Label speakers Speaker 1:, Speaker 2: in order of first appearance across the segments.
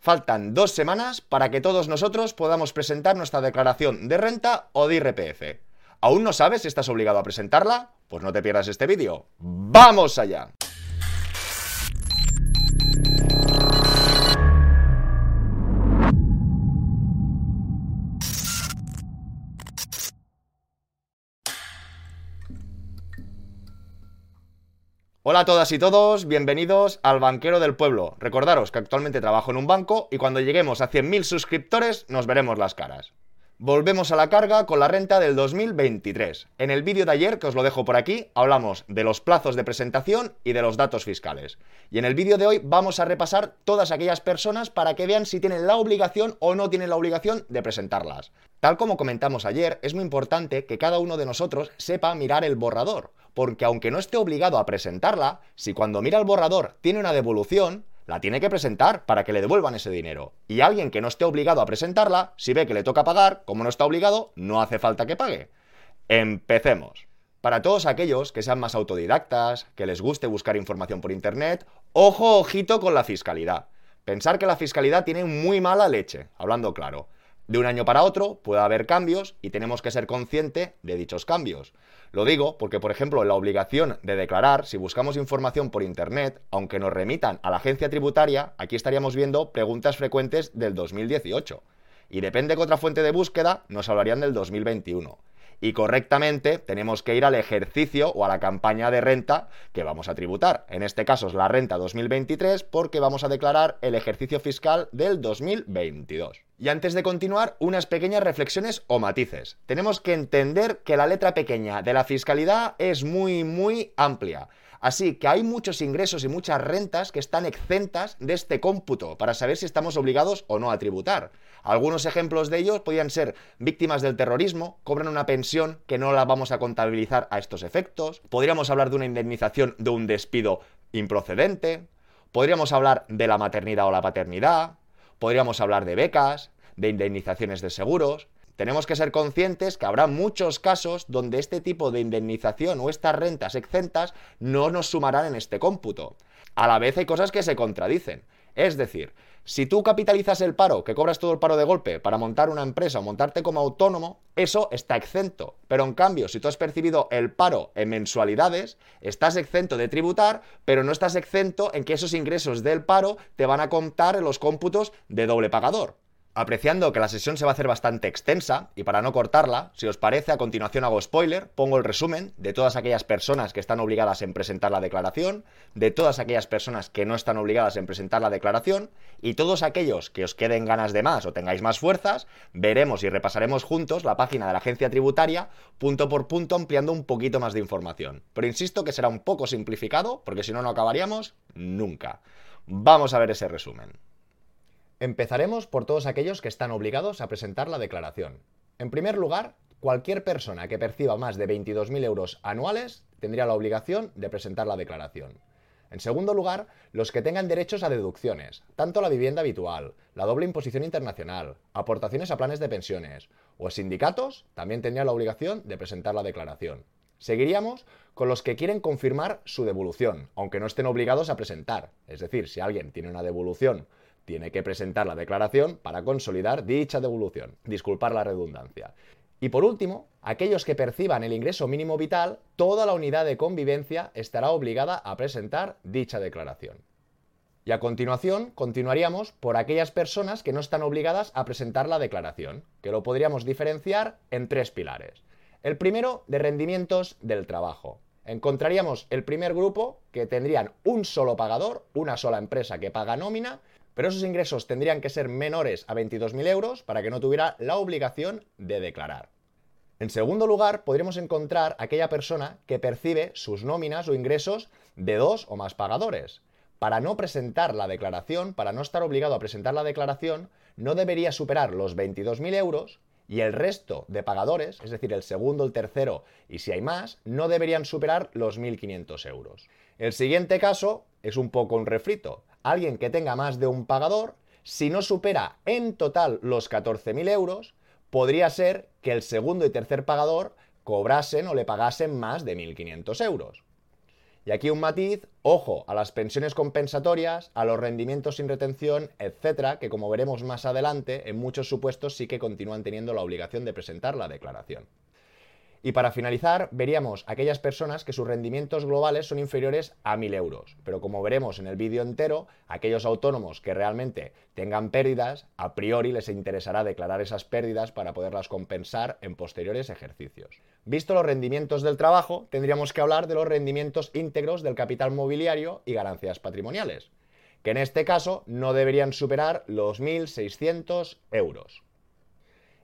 Speaker 1: Faltan dos semanas para que todos nosotros podamos presentar nuestra declaración de renta o de IRPF. ¿Aún no sabes si estás obligado a presentarla? Pues no te pierdas este vídeo. ¡Vamos allá! Hola a todas y todos, bienvenidos al Banquero del Pueblo. Recordaros que actualmente trabajo en un banco y cuando lleguemos a 100.000 suscriptores nos veremos las caras. Volvemos a la carga con la renta del 2023. En el vídeo de ayer, que os lo dejo por aquí, hablamos de los plazos de presentación y de los datos fiscales. Y en el vídeo de hoy vamos a repasar todas aquellas personas para que vean si tienen la obligación o no tienen la obligación de presentarlas. Tal como comentamos ayer, es muy importante que cada uno de nosotros sepa mirar el borrador porque aunque no esté obligado a presentarla, si cuando mira el borrador tiene una devolución, la tiene que presentar para que le devuelvan ese dinero. Y alguien que no esté obligado a presentarla, si ve que le toca pagar, como no está obligado, no hace falta que pague. Empecemos. Para todos aquellos que sean más autodidactas, que les guste buscar información por internet, ojo, ojito con la fiscalidad. Pensar que la fiscalidad tiene muy mala leche, hablando claro. De un año para otro puede haber cambios y tenemos que ser conscientes de dichos cambios. Lo digo porque, por ejemplo, la obligación de declarar, si buscamos información por Internet, aunque nos remitan a la agencia tributaria, aquí estaríamos viendo preguntas frecuentes del 2018. Y depende de otra fuente de búsqueda, nos hablarían del 2021 y correctamente tenemos que ir al ejercicio o a la campaña de renta que vamos a tributar. En este caso es la renta 2023 porque vamos a declarar el ejercicio fiscal del 2022. Y antes de continuar, unas pequeñas reflexiones o matices. Tenemos que entender que la letra pequeña de la fiscalidad es muy, muy amplia. Así que hay muchos ingresos y muchas rentas que están exentas de este cómputo para saber si estamos obligados o no a tributar. Algunos ejemplos de ellos podrían ser víctimas del terrorismo, cobran una pensión que no la vamos a contabilizar a estos efectos. Podríamos hablar de una indemnización de un despido improcedente. Podríamos hablar de la maternidad o la paternidad. Podríamos hablar de becas, de indemnizaciones de seguros. Tenemos que ser conscientes que habrá muchos casos donde este tipo de indemnización o estas rentas exentas no nos sumarán en este cómputo. A la vez hay cosas que se contradicen. Es decir, si tú capitalizas el paro, que cobras todo el paro de golpe para montar una empresa o montarte como autónomo, eso está exento. Pero en cambio, si tú has percibido el paro en mensualidades, estás exento de tributar, pero no estás exento en que esos ingresos del paro te van a contar en los cómputos de doble pagador. Apreciando que la sesión se va a hacer bastante extensa y para no cortarla, si os parece, a continuación hago spoiler, pongo el resumen de todas aquellas personas que están obligadas en presentar la declaración, de todas aquellas personas que no están obligadas en presentar la declaración y todos aquellos que os queden ganas de más o tengáis más fuerzas, veremos y repasaremos juntos la página de la agencia tributaria punto por punto ampliando un poquito más de información. Pero insisto que será un poco simplificado porque si no, no acabaríamos nunca. Vamos a ver ese resumen. Empezaremos por todos aquellos que están obligados a presentar la declaración. En primer lugar, cualquier persona que perciba más de 22.000 euros anuales tendría la obligación de presentar la declaración. En segundo lugar, los que tengan derechos a deducciones, tanto la vivienda habitual, la doble imposición internacional, aportaciones a planes de pensiones o sindicatos, también tendrían la obligación de presentar la declaración. Seguiríamos con los que quieren confirmar su devolución, aunque no estén obligados a presentar. Es decir, si alguien tiene una devolución tiene que presentar la declaración para consolidar dicha devolución. Disculpar la redundancia. Y por último, aquellos que perciban el ingreso mínimo vital, toda la unidad de convivencia estará obligada a presentar dicha declaración. Y a continuación, continuaríamos por aquellas personas que no están obligadas a presentar la declaración, que lo podríamos diferenciar en tres pilares. El primero, de rendimientos del trabajo. Encontraríamos el primer grupo que tendrían un solo pagador, una sola empresa que paga nómina, pero esos ingresos tendrían que ser menores a 22.000 euros para que no tuviera la obligación de declarar. En segundo lugar, podríamos encontrar aquella persona que percibe sus nóminas o ingresos de dos o más pagadores. Para no presentar la declaración, para no estar obligado a presentar la declaración, no debería superar los 22.000 euros y el resto de pagadores, es decir, el segundo, el tercero y si hay más, no deberían superar los 1.500 euros. El siguiente caso es un poco un refrito alguien que tenga más de un pagador, si no supera en total los 14.000 euros, podría ser que el segundo y tercer pagador cobrasen o le pagasen más de 1.500 euros. Y aquí un matiz, ojo a las pensiones compensatorias, a los rendimientos sin retención, etcétera, que como veremos más adelante, en muchos supuestos sí que continúan teniendo la obligación de presentar la declaración. Y para finalizar, veríamos aquellas personas que sus rendimientos globales son inferiores a 1.000 euros. Pero como veremos en el vídeo entero, aquellos autónomos que realmente tengan pérdidas, a priori les interesará declarar esas pérdidas para poderlas compensar en posteriores ejercicios. Visto los rendimientos del trabajo, tendríamos que hablar de los rendimientos íntegros del capital mobiliario y ganancias patrimoniales, que en este caso no deberían superar los 1.600 euros.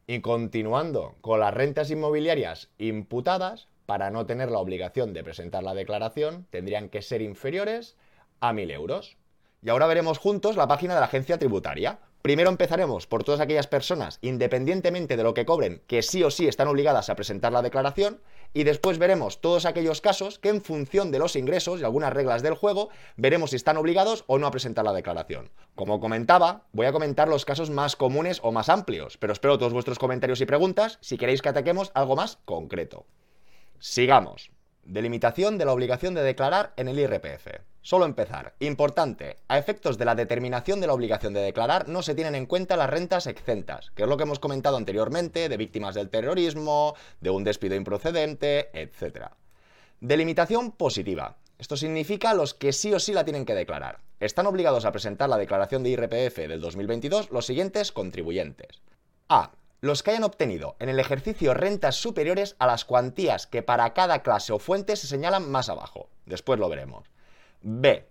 Speaker 1: Y continuando con las rentas inmobiliarias imputadas, para no tener la obligación de presentar la declaración, tendrían que ser inferiores a 1.000 euros. Y ahora veremos juntos la página de la agencia tributaria. Primero empezaremos por todas aquellas personas, independientemente de lo que cobren, que sí o sí están obligadas a presentar la declaración, y después veremos todos aquellos casos que en función de los ingresos y algunas reglas del juego, veremos si están obligados o no a presentar la declaración. Como comentaba, voy a comentar los casos más comunes o más amplios, pero espero todos vuestros comentarios y preguntas si queréis que ataquemos algo más concreto. Sigamos. Delimitación de la obligación de declarar en el IRPF. Solo empezar. Importante. A efectos de la determinación de la obligación de declarar no se tienen en cuenta las rentas exentas, que es lo que hemos comentado anteriormente de víctimas del terrorismo, de un despido improcedente, etc. Delimitación positiva. Esto significa los que sí o sí la tienen que declarar. Están obligados a presentar la declaración de IRPF del 2022 los siguientes contribuyentes. A los que hayan obtenido en el ejercicio rentas superiores a las cuantías que para cada clase o fuente se señalan más abajo. Después lo veremos. B.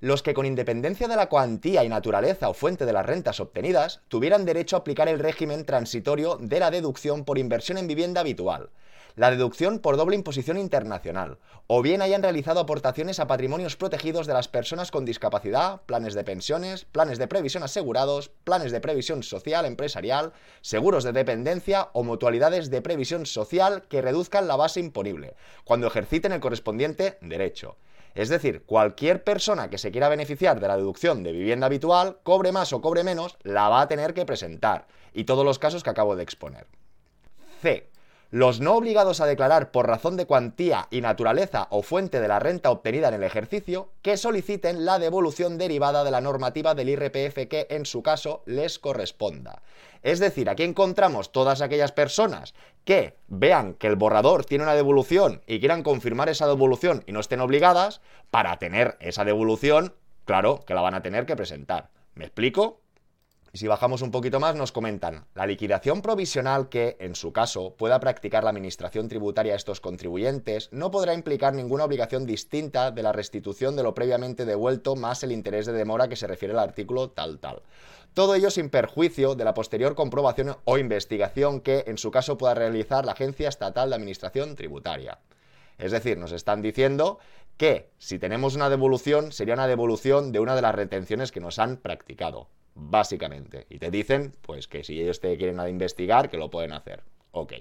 Speaker 1: Los que con independencia de la cuantía y naturaleza o fuente de las rentas obtenidas tuvieran derecho a aplicar el régimen transitorio de la deducción por inversión en vivienda habitual, la deducción por doble imposición internacional, o bien hayan realizado aportaciones a patrimonios protegidos de las personas con discapacidad, planes de pensiones, planes de previsión asegurados, planes de previsión social empresarial, seguros de dependencia o mutualidades de previsión social que reduzcan la base imponible, cuando ejerciten el correspondiente derecho. Es decir, cualquier persona que se quiera beneficiar de la deducción de vivienda habitual, cobre más o cobre menos, la va a tener que presentar. Y todos los casos que acabo de exponer. C. Los no obligados a declarar por razón de cuantía y naturaleza o fuente de la renta obtenida en el ejercicio, que soliciten la devolución derivada de la normativa del IRPF que en su caso les corresponda. Es decir, aquí encontramos todas aquellas personas que vean que el borrador tiene una devolución y quieran confirmar esa devolución y no estén obligadas, para tener esa devolución, claro que la van a tener que presentar. ¿Me explico? Y si bajamos un poquito más, nos comentan la liquidación provisional que, en su caso, pueda practicar la Administración tributaria a estos contribuyentes no podrá implicar ninguna obligación distinta de la restitución de lo previamente devuelto más el interés de demora que se refiere al artículo tal tal. Todo ello sin perjuicio de la posterior comprobación o investigación que, en su caso, pueda realizar la Agencia Estatal de Administración Tributaria. Es decir, nos están diciendo que si tenemos una devolución, sería una devolución de una de las retenciones que nos han practicado básicamente. Y te dicen, pues que si ellos te quieren investigar, que lo pueden hacer. Ok.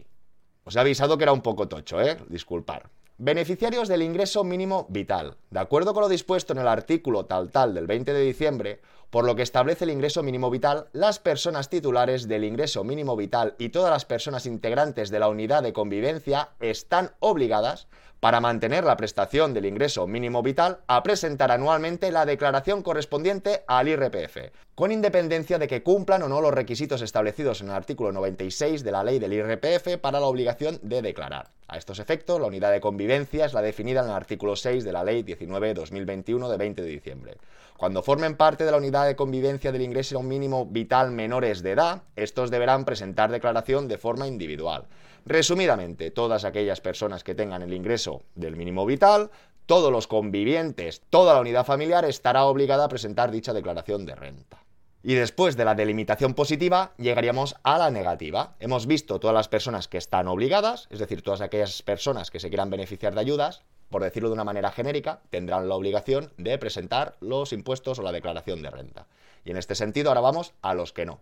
Speaker 1: Os he avisado que era un poco tocho, ¿eh? Disculpar. Beneficiarios del ingreso mínimo vital. De acuerdo con lo dispuesto en el artículo tal tal del 20 de diciembre, por lo que establece el ingreso mínimo vital, las personas titulares del ingreso mínimo vital y todas las personas integrantes de la unidad de convivencia están obligadas para mantener la prestación del ingreso mínimo vital a presentar anualmente la declaración correspondiente al IRPF, con independencia de que cumplan o no los requisitos establecidos en el artículo 96 de la ley del IRPF para la obligación de declarar. A estos efectos, la unidad de convivencia es la definida en el artículo 6 de la ley 19-2021 de 20 de diciembre. Cuando formen parte de la unidad de convivencia del ingreso mínimo vital menores de edad, estos deberán presentar declaración de forma individual. Resumidamente, todas aquellas personas que tengan el ingreso del mínimo vital, todos los convivientes, toda la unidad familiar estará obligada a presentar dicha declaración de renta. Y después de la delimitación positiva, llegaríamos a la negativa. Hemos visto todas las personas que están obligadas, es decir, todas aquellas personas que se quieran beneficiar de ayudas, por decirlo de una manera genérica, tendrán la obligación de presentar los impuestos o la declaración de renta. Y en este sentido, ahora vamos a los que no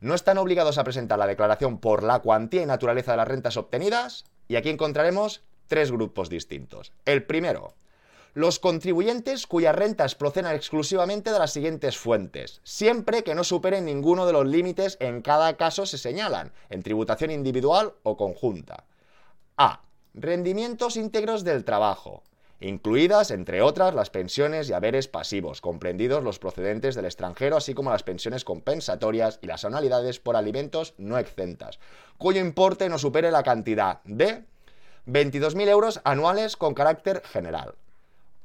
Speaker 1: no están obligados a presentar la declaración por la cuantía y naturaleza de las rentas obtenidas, y aquí encontraremos tres grupos distintos. El primero, los contribuyentes cuyas rentas procedan exclusivamente de las siguientes fuentes, siempre que no superen ninguno de los límites en cada caso se señalan, en tributación individual o conjunta. A. Rendimientos íntegros del trabajo. Incluidas, entre otras, las pensiones y haberes pasivos, comprendidos los procedentes del extranjero, así como las pensiones compensatorias y las anualidades por alimentos no exentas, cuyo importe no supere la cantidad de 22.000 euros anuales con carácter general.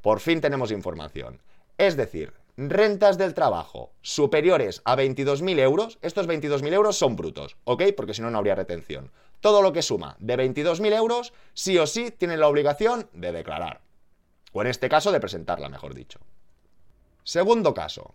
Speaker 1: Por fin tenemos información. Es decir, rentas del trabajo superiores a 22.000 euros, estos 22.000 euros son brutos, ¿ok? Porque si no, no habría retención. Todo lo que suma de 22.000 euros, sí o sí, tienen la obligación de declarar. O en este caso, de presentarla, mejor dicho. Segundo caso.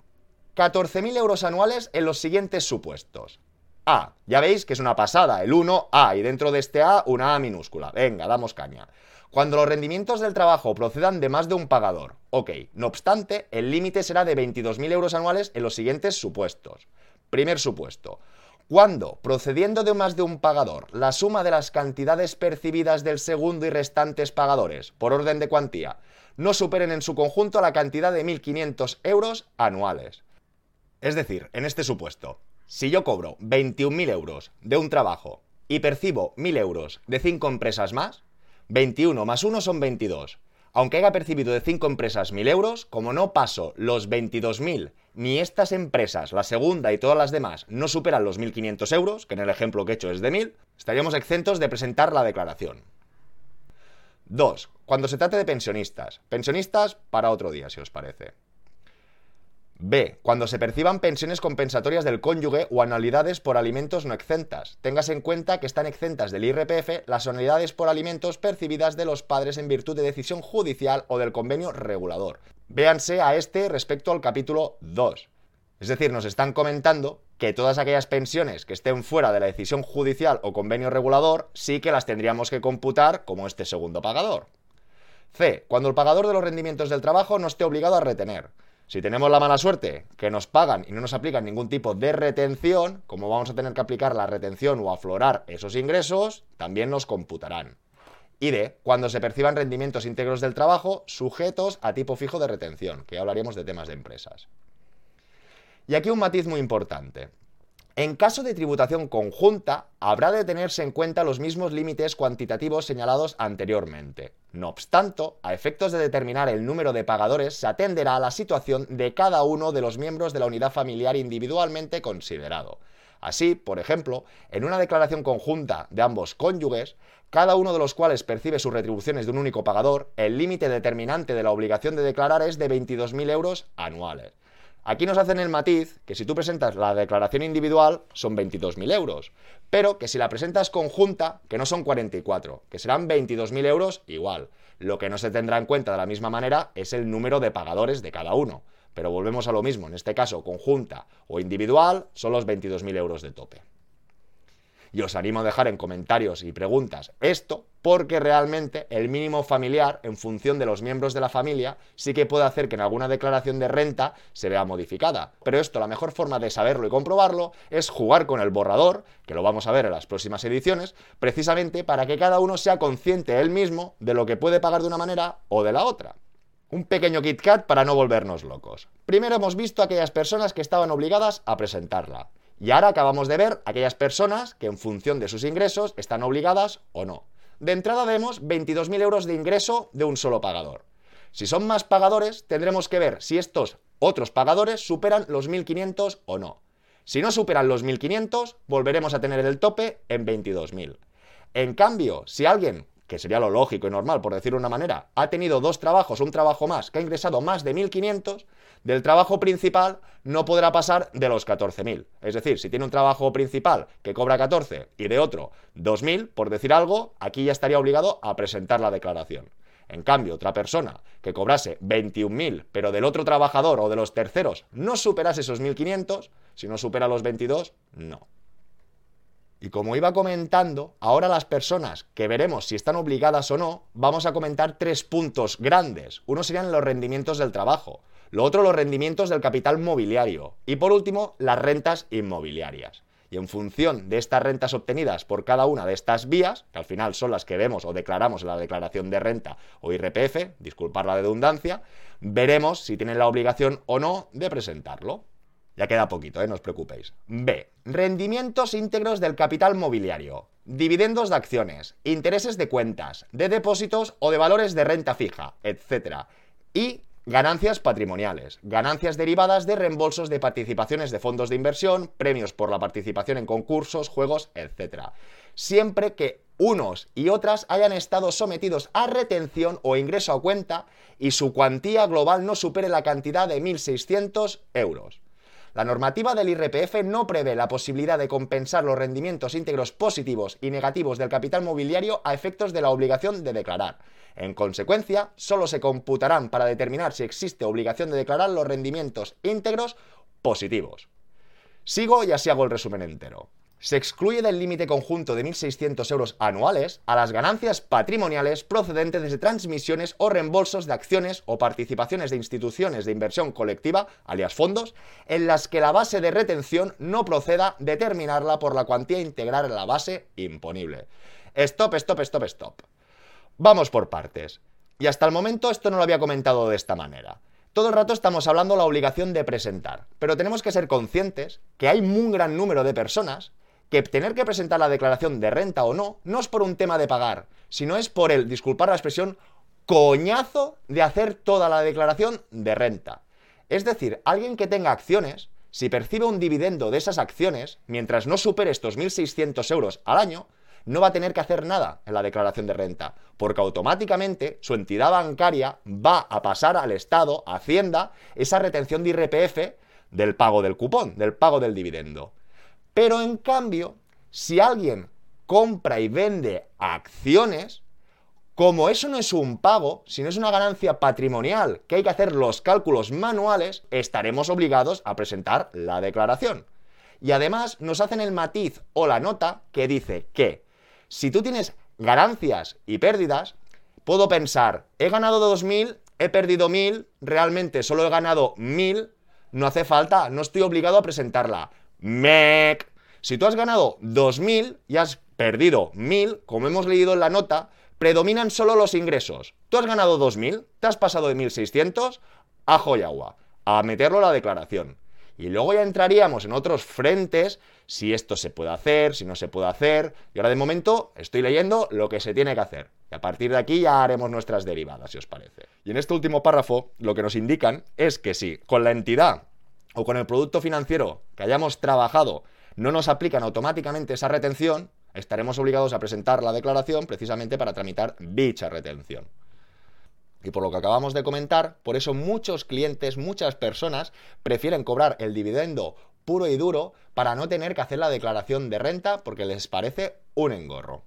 Speaker 1: 14.000 euros anuales en los siguientes supuestos. A, ya veis que es una pasada, el 1A, y dentro de este A una A minúscula. Venga, damos caña. Cuando los rendimientos del trabajo procedan de más de un pagador. Ok, no obstante, el límite será de 22.000 euros anuales en los siguientes supuestos. Primer supuesto. Cuando, procediendo de más de un pagador, la suma de las cantidades percibidas del segundo y restantes pagadores, por orden de cuantía, no superen en su conjunto la cantidad de 1.500 euros anuales. Es decir, en este supuesto, si yo cobro 21.000 euros de un trabajo y percibo 1.000 euros de 5 empresas más, 21 más 1 son 22. Aunque haya percibido de 5 empresas 1.000 euros, como no paso los 22.000, ni estas empresas, la segunda y todas las demás, no superan los 1.500 euros, que en el ejemplo que he hecho es de 1.000, estaríamos exentos de presentar la declaración. 2. Cuando se trate de pensionistas. Pensionistas para otro día, si os parece. B. Cuando se perciban pensiones compensatorias del cónyuge o anualidades por alimentos no exentas. Tengas en cuenta que están exentas del IRPF las anualidades por alimentos percibidas de los padres en virtud de decisión judicial o del convenio regulador. Véanse a este respecto al capítulo 2. Es decir, nos están comentando que todas aquellas pensiones que estén fuera de la decisión judicial o convenio regulador sí que las tendríamos que computar como este segundo pagador. C. Cuando el pagador de los rendimientos del trabajo no esté obligado a retener. Si tenemos la mala suerte que nos pagan y no nos aplican ningún tipo de retención, como vamos a tener que aplicar la retención o aflorar esos ingresos, también nos computarán. Y de cuando se perciban rendimientos íntegros del trabajo sujetos a tipo fijo de retención, que ya hablaríamos de temas de empresas. Y aquí un matiz muy importante. En caso de tributación conjunta, habrá de tenerse en cuenta los mismos límites cuantitativos señalados anteriormente. No obstante, a efectos de determinar el número de pagadores, se atenderá a la situación de cada uno de los miembros de la unidad familiar individualmente considerado. Así, por ejemplo, en una declaración conjunta de ambos cónyuges, cada uno de los cuales percibe sus retribuciones de un único pagador, el límite determinante de la obligación de declarar es de 22.000 euros anuales. Aquí nos hacen el matiz que si tú presentas la declaración individual son 22.000 euros, pero que si la presentas conjunta, que no son 44, que serán 22.000 euros igual. Lo que no se tendrá en cuenta de la misma manera es el número de pagadores de cada uno. Pero volvemos a lo mismo, en este caso conjunta o individual son los 22.000 euros de tope y os animo a dejar en comentarios y preguntas esto, porque realmente el mínimo familiar, en función de los miembros de la familia, sí que puede hacer que en alguna declaración de renta se vea modificada. Pero esto, la mejor forma de saberlo y comprobarlo es jugar con el borrador, que lo vamos a ver en las próximas ediciones, precisamente para que cada uno sea consciente él mismo de lo que puede pagar de una manera o de la otra. Un pequeño KitKat para no volvernos locos. Primero hemos visto a aquellas personas que estaban obligadas a presentarla. Y ahora acabamos de ver aquellas personas que en función de sus ingresos están obligadas o no. De entrada vemos 22.000 euros de ingreso de un solo pagador. Si son más pagadores, tendremos que ver si estos otros pagadores superan los 1.500 o no. Si no superan los 1.500, volveremos a tener el tope en 22.000. En cambio, si alguien, que sería lo lógico y normal por decirlo de una manera, ha tenido dos trabajos un trabajo más, que ha ingresado más de 1.500, del trabajo principal no podrá pasar de los 14.000. Es decir, si tiene un trabajo principal que cobra 14 y de otro 2.000, por decir algo, aquí ya estaría obligado a presentar la declaración. En cambio, otra persona que cobrase 21.000, pero del otro trabajador o de los terceros no superase esos 1.500, si no supera los 22, no. Y como iba comentando, ahora las personas que veremos si están obligadas o no, vamos a comentar tres puntos grandes. Uno serían los rendimientos del trabajo. Lo otro, los rendimientos del capital mobiliario. Y por último, las rentas inmobiliarias. Y en función de estas rentas obtenidas por cada una de estas vías, que al final son las que vemos o declaramos en la declaración de renta o IRPF, disculpar la redundancia, veremos si tienen la obligación o no de presentarlo. Ya queda poquito, ¿eh? no os preocupéis. B. Rendimientos íntegros del capital mobiliario. dividendos de acciones, intereses de cuentas, de depósitos o de valores de renta fija, etc. Y Ganancias patrimoniales, ganancias derivadas de reembolsos de participaciones de fondos de inversión, premios por la participación en concursos, juegos, etc. Siempre que unos y otras hayan estado sometidos a retención o ingreso a cuenta y su cuantía global no supere la cantidad de 1.600 euros. La normativa del IRPF no prevé la posibilidad de compensar los rendimientos íntegros positivos y negativos del capital mobiliario a efectos de la obligación de declarar. En consecuencia, solo se computarán para determinar si existe obligación de declarar los rendimientos íntegros positivos. Sigo y así hago el resumen entero se excluye del límite conjunto de 1.600 euros anuales a las ganancias patrimoniales procedentes de transmisiones o reembolsos de acciones o participaciones de instituciones de inversión colectiva, alias fondos, en las que la base de retención no proceda determinarla por la cuantía integral en la base imponible. Stop, stop, stop, stop. Vamos por partes. Y hasta el momento esto no lo había comentado de esta manera. Todo el rato estamos hablando de la obligación de presentar, pero tenemos que ser conscientes que hay un gran número de personas que tener que presentar la declaración de renta o no, no es por un tema de pagar, sino es por el, disculpar la expresión, coñazo de hacer toda la declaración de renta. Es decir, alguien que tenga acciones, si percibe un dividendo de esas acciones, mientras no supere estos 1.600 euros al año, no va a tener que hacer nada en la declaración de renta, porque automáticamente su entidad bancaria va a pasar al Estado, a Hacienda, esa retención de IRPF del pago del cupón, del pago del dividendo. Pero en cambio, si alguien compra y vende acciones, como eso no es un pago, sino es una ganancia patrimonial que hay que hacer los cálculos manuales, estaremos obligados a presentar la declaración. Y además nos hacen el matiz o la nota que dice que si tú tienes ganancias y pérdidas, puedo pensar, he ganado 2.000, he perdido 1.000, realmente solo he ganado 1.000, no hace falta, no estoy obligado a presentarla. MEC. Si tú has ganado 2.000 y has perdido 1.000, como hemos leído en la nota, predominan solo los ingresos. Tú has ganado 2.000, te has pasado de 1.600, ajo y agua, a meterlo a la declaración. Y luego ya entraríamos en otros frentes, si esto se puede hacer, si no se puede hacer. Y ahora de momento estoy leyendo lo que se tiene que hacer. Y a partir de aquí ya haremos nuestras derivadas, si os parece. Y en este último párrafo lo que nos indican es que si con la entidad o con el producto financiero que hayamos trabajado no nos aplican automáticamente esa retención, estaremos obligados a presentar la declaración precisamente para tramitar dicha retención. Y por lo que acabamos de comentar, por eso muchos clientes, muchas personas prefieren cobrar el dividendo puro y duro para no tener que hacer la declaración de renta porque les parece un engorro.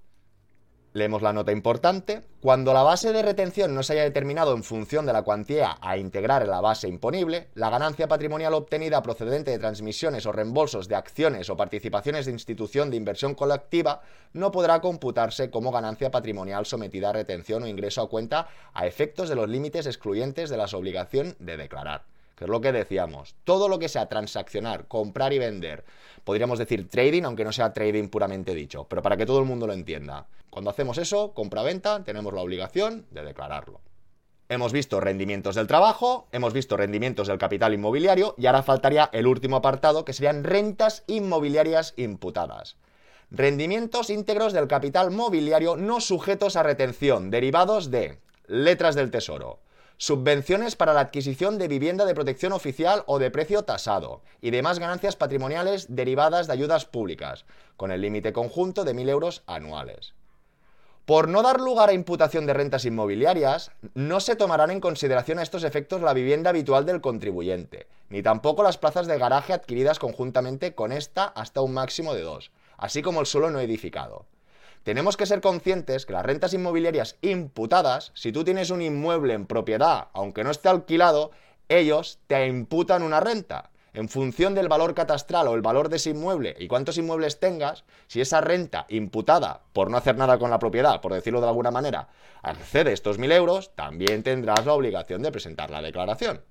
Speaker 1: Leemos la nota importante. Cuando la base de retención no se haya determinado en función de la cuantía a integrar en la base imponible, la ganancia patrimonial obtenida procedente de transmisiones o reembolsos de acciones o participaciones de institución de inversión colectiva no podrá computarse como ganancia patrimonial sometida a retención o ingreso a cuenta a efectos de los límites excluyentes de las obligación de declarar que es lo que decíamos. Todo lo que sea transaccionar, comprar y vender, podríamos decir trading, aunque no sea trading puramente dicho, pero para que todo el mundo lo entienda. Cuando hacemos eso, compra-venta, tenemos la obligación de declararlo. Hemos visto rendimientos del trabajo, hemos visto rendimientos del capital inmobiliario y ahora faltaría el último apartado que serían rentas inmobiliarias imputadas. Rendimientos íntegros del capital mobiliario no sujetos a retención, derivados de letras del tesoro, subvenciones para la adquisición de vivienda de protección oficial o de precio tasado y demás ganancias patrimoniales derivadas de ayudas públicas, con el límite conjunto de 1.000 euros anuales. Por no dar lugar a imputación de rentas inmobiliarias, no se tomarán en consideración a estos efectos la vivienda habitual del contribuyente, ni tampoco las plazas de garaje adquiridas conjuntamente con esta hasta un máximo de dos, así como el suelo no edificado tenemos que ser conscientes que las rentas inmobiliarias imputadas, si tú tienes un inmueble en propiedad, aunque no esté alquilado, ellos te imputan una renta. En función del valor catastral o el valor de ese inmueble y cuántos inmuebles tengas, si esa renta imputada por no hacer nada con la propiedad, por decirlo de alguna manera, accede estos mil euros, también tendrás la obligación de presentar la declaración.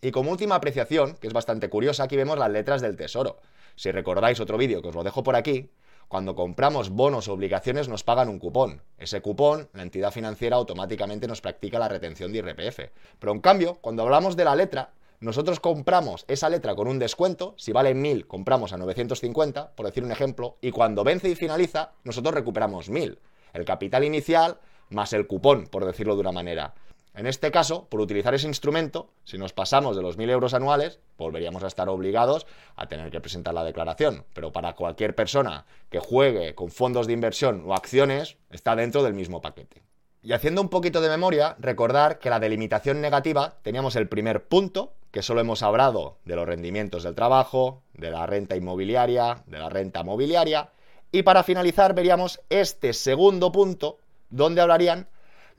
Speaker 1: Y como última apreciación, que es bastante curiosa, aquí vemos las letras del tesoro. Si recordáis otro vídeo que os lo dejo por aquí, cuando compramos bonos o obligaciones nos pagan un cupón. Ese cupón, la entidad financiera automáticamente nos practica la retención de IRPF. Pero en cambio, cuando hablamos de la letra, nosotros compramos esa letra con un descuento, si vale 1000, compramos a 950, por decir un ejemplo, y cuando vence y finaliza, nosotros recuperamos 1000. El capital inicial más el cupón, por decirlo de una manera. En este caso, por utilizar ese instrumento, si nos pasamos de los 1.000 euros anuales, volveríamos a estar obligados a tener que presentar la declaración. Pero para cualquier persona que juegue con fondos de inversión o acciones, está dentro del mismo paquete. Y haciendo un poquito de memoria, recordar que la delimitación negativa teníamos el primer punto, que solo hemos hablado de los rendimientos del trabajo, de la renta inmobiliaria, de la renta mobiliaria, y para finalizar veríamos este segundo punto, donde hablarían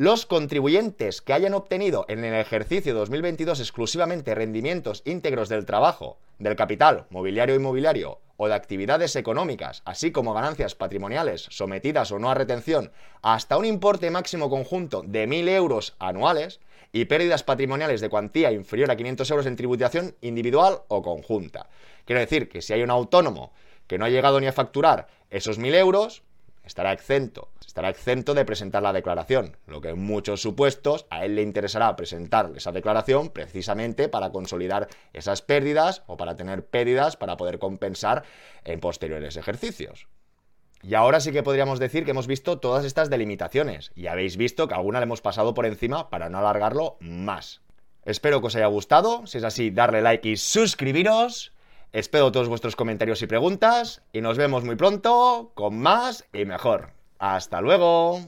Speaker 1: los contribuyentes que hayan obtenido en el ejercicio 2022 exclusivamente rendimientos íntegros del trabajo, del capital, mobiliario inmobiliario o de actividades económicas, así como ganancias patrimoniales sometidas o no a retención, hasta un importe máximo conjunto de 1.000 euros anuales y pérdidas patrimoniales de cuantía inferior a 500 euros en tributación individual o conjunta. Quiero decir que si hay un autónomo que no ha llegado ni a facturar esos 1.000 euros, estará exento. Estará exento de presentar la declaración, lo que en muchos supuestos a él le interesará presentar esa declaración precisamente para consolidar esas pérdidas o para tener pérdidas para poder compensar en posteriores ejercicios. Y ahora sí que podríamos decir que hemos visto todas estas delimitaciones y habéis visto que alguna le hemos pasado por encima para no alargarlo más. Espero que os haya gustado, si es así darle like y suscribiros. Espero todos vuestros comentarios y preguntas y nos vemos muy pronto con más y mejor. Hasta luego.